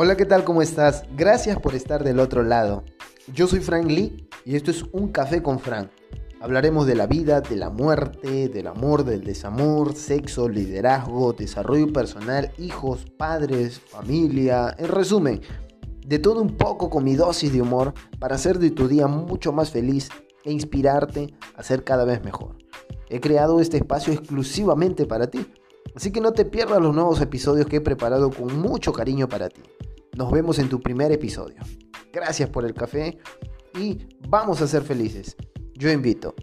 Hola, ¿qué tal? ¿Cómo estás? Gracias por estar del otro lado. Yo soy Frank Lee y esto es Un Café con Frank. Hablaremos de la vida, de la muerte, del amor, del desamor, sexo, liderazgo, desarrollo personal, hijos, padres, familia, en resumen, de todo un poco con mi dosis de humor para hacer de tu día mucho más feliz e inspirarte a ser cada vez mejor. He creado este espacio exclusivamente para ti, así que no te pierdas los nuevos episodios que he preparado con mucho cariño para ti. Nos vemos en tu primer episodio. Gracias por el café y vamos a ser felices. Yo invito.